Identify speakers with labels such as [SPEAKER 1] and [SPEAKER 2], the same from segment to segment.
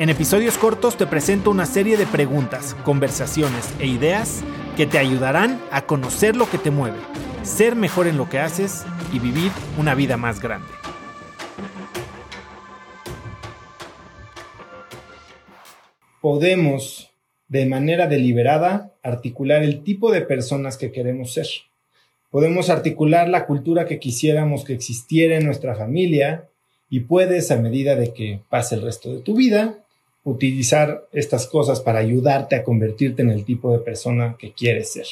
[SPEAKER 1] En episodios cortos te presento una serie de preguntas, conversaciones e ideas que te ayudarán a conocer lo que te mueve, ser mejor en lo que haces y vivir una vida más grande. Podemos, de manera deliberada, articular el tipo de personas que queremos ser. Podemos articular la cultura que quisiéramos que existiera en nuestra familia y puedes, a medida de que pase el resto de tu vida, utilizar estas cosas para ayudarte a convertirte en el tipo de persona que quieres ser.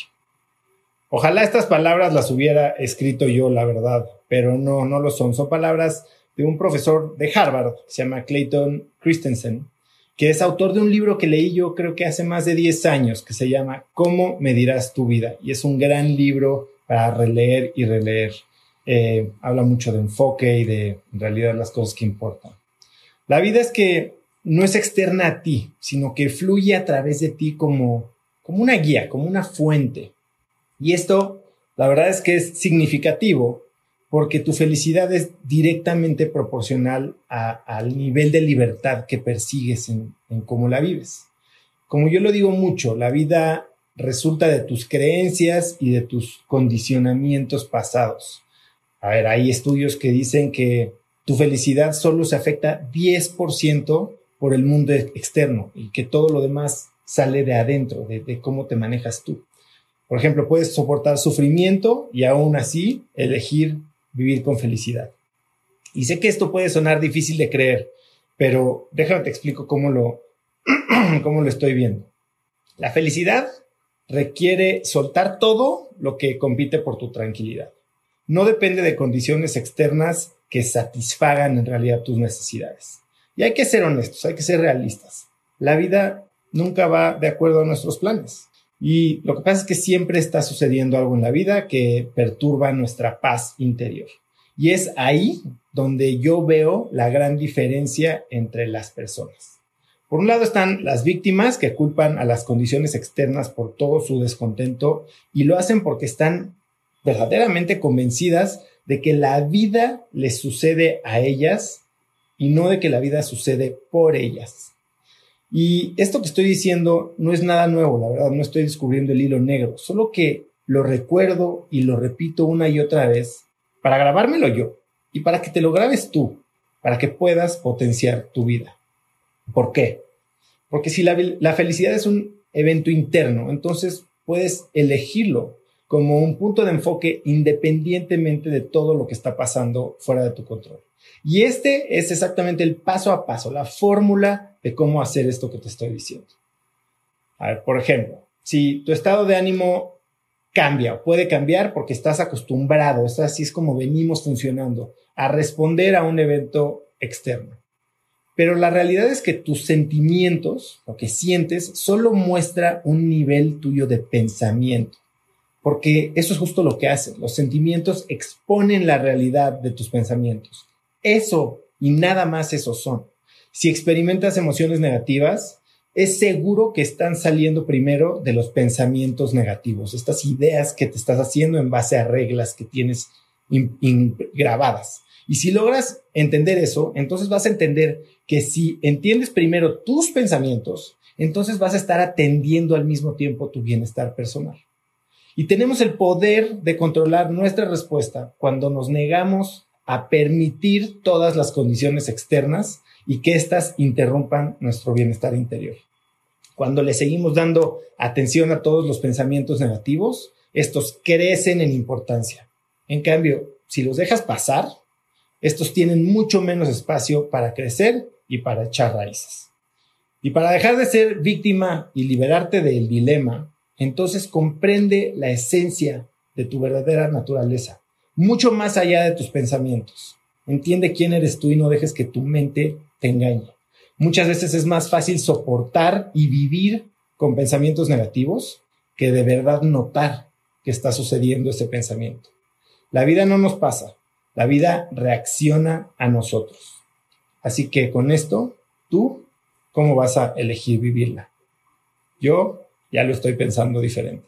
[SPEAKER 1] Ojalá estas palabras las hubiera escrito yo, la verdad, pero no, no lo son. Son palabras de un profesor de Harvard, se llama Clayton Christensen, que es autor de un libro que leí yo creo que hace más de 10 años, que se llama ¿Cómo medirás tu vida? Y es un gran libro para releer y releer. Eh, habla mucho de enfoque y de en realidad las cosas que importan. La vida es que no es externa a ti, sino que fluye a través de ti como, como una guía, como una fuente. Y esto, la verdad es que es significativo porque tu felicidad es directamente proporcional al nivel de libertad que persigues en, en cómo la vives. Como yo lo digo mucho, la vida resulta de tus creencias y de tus condicionamientos pasados. A ver, hay estudios que dicen que tu felicidad solo se afecta 10% por el mundo externo y que todo lo demás sale de adentro, de, cómo te manejas tú. Por ejemplo, puedes soportar sufrimiento y aún así elegir vivir con felicidad. Y sé que esto puede sonar difícil de creer, pero déjame te explico cómo lo, cómo lo estoy viendo. La felicidad requiere soltar todo lo que compite por tu tranquilidad. No depende de condiciones externas que satisfagan en realidad tus necesidades. Y hay que ser honestos, hay que ser realistas. La vida nunca va de acuerdo a nuestros planes. Y lo que pasa es que siempre está sucediendo algo en la vida que perturba nuestra paz interior. Y es ahí donde yo veo la gran diferencia entre las personas. Por un lado están las víctimas que culpan a las condiciones externas por todo su descontento y lo hacen porque están verdaderamente convencidas de que la vida les sucede a ellas y no de que la vida sucede por ellas. Y esto que estoy diciendo no es nada nuevo, la verdad, no estoy descubriendo el hilo negro, solo que lo recuerdo y lo repito una y otra vez para grabármelo yo y para que te lo grabes tú, para que puedas potenciar tu vida. ¿Por qué? Porque si la, la felicidad es un evento interno, entonces puedes elegirlo como un punto de enfoque independientemente de todo lo que está pasando fuera de tu control. Y este es exactamente el paso a paso, la fórmula de cómo hacer esto que te estoy diciendo. A ver, por ejemplo, si tu estado de ánimo cambia o puede cambiar porque estás acostumbrado, es así es como venimos funcionando, a responder a un evento externo. Pero la realidad es que tus sentimientos, lo que sientes, solo muestra un nivel tuyo de pensamiento. Porque eso es justo lo que hacen. Los sentimientos exponen la realidad de tus pensamientos. Eso y nada más eso son. Si experimentas emociones negativas, es seguro que están saliendo primero de los pensamientos negativos, estas ideas que te estás haciendo en base a reglas que tienes grabadas. Y si logras entender eso, entonces vas a entender que si entiendes primero tus pensamientos, entonces vas a estar atendiendo al mismo tiempo tu bienestar personal. Y tenemos el poder de controlar nuestra respuesta cuando nos negamos a permitir todas las condiciones externas y que éstas interrumpan nuestro bienestar interior. Cuando le seguimos dando atención a todos los pensamientos negativos, estos crecen en importancia. En cambio, si los dejas pasar, estos tienen mucho menos espacio para crecer y para echar raíces. Y para dejar de ser víctima y liberarte del dilema, entonces comprende la esencia de tu verdadera naturaleza mucho más allá de tus pensamientos. Entiende quién eres tú y no dejes que tu mente te engañe. Muchas veces es más fácil soportar y vivir con pensamientos negativos que de verdad notar que está sucediendo ese pensamiento. La vida no nos pasa, la vida reacciona a nosotros. Así que con esto, tú, ¿cómo vas a elegir vivirla? Yo ya lo estoy pensando diferente.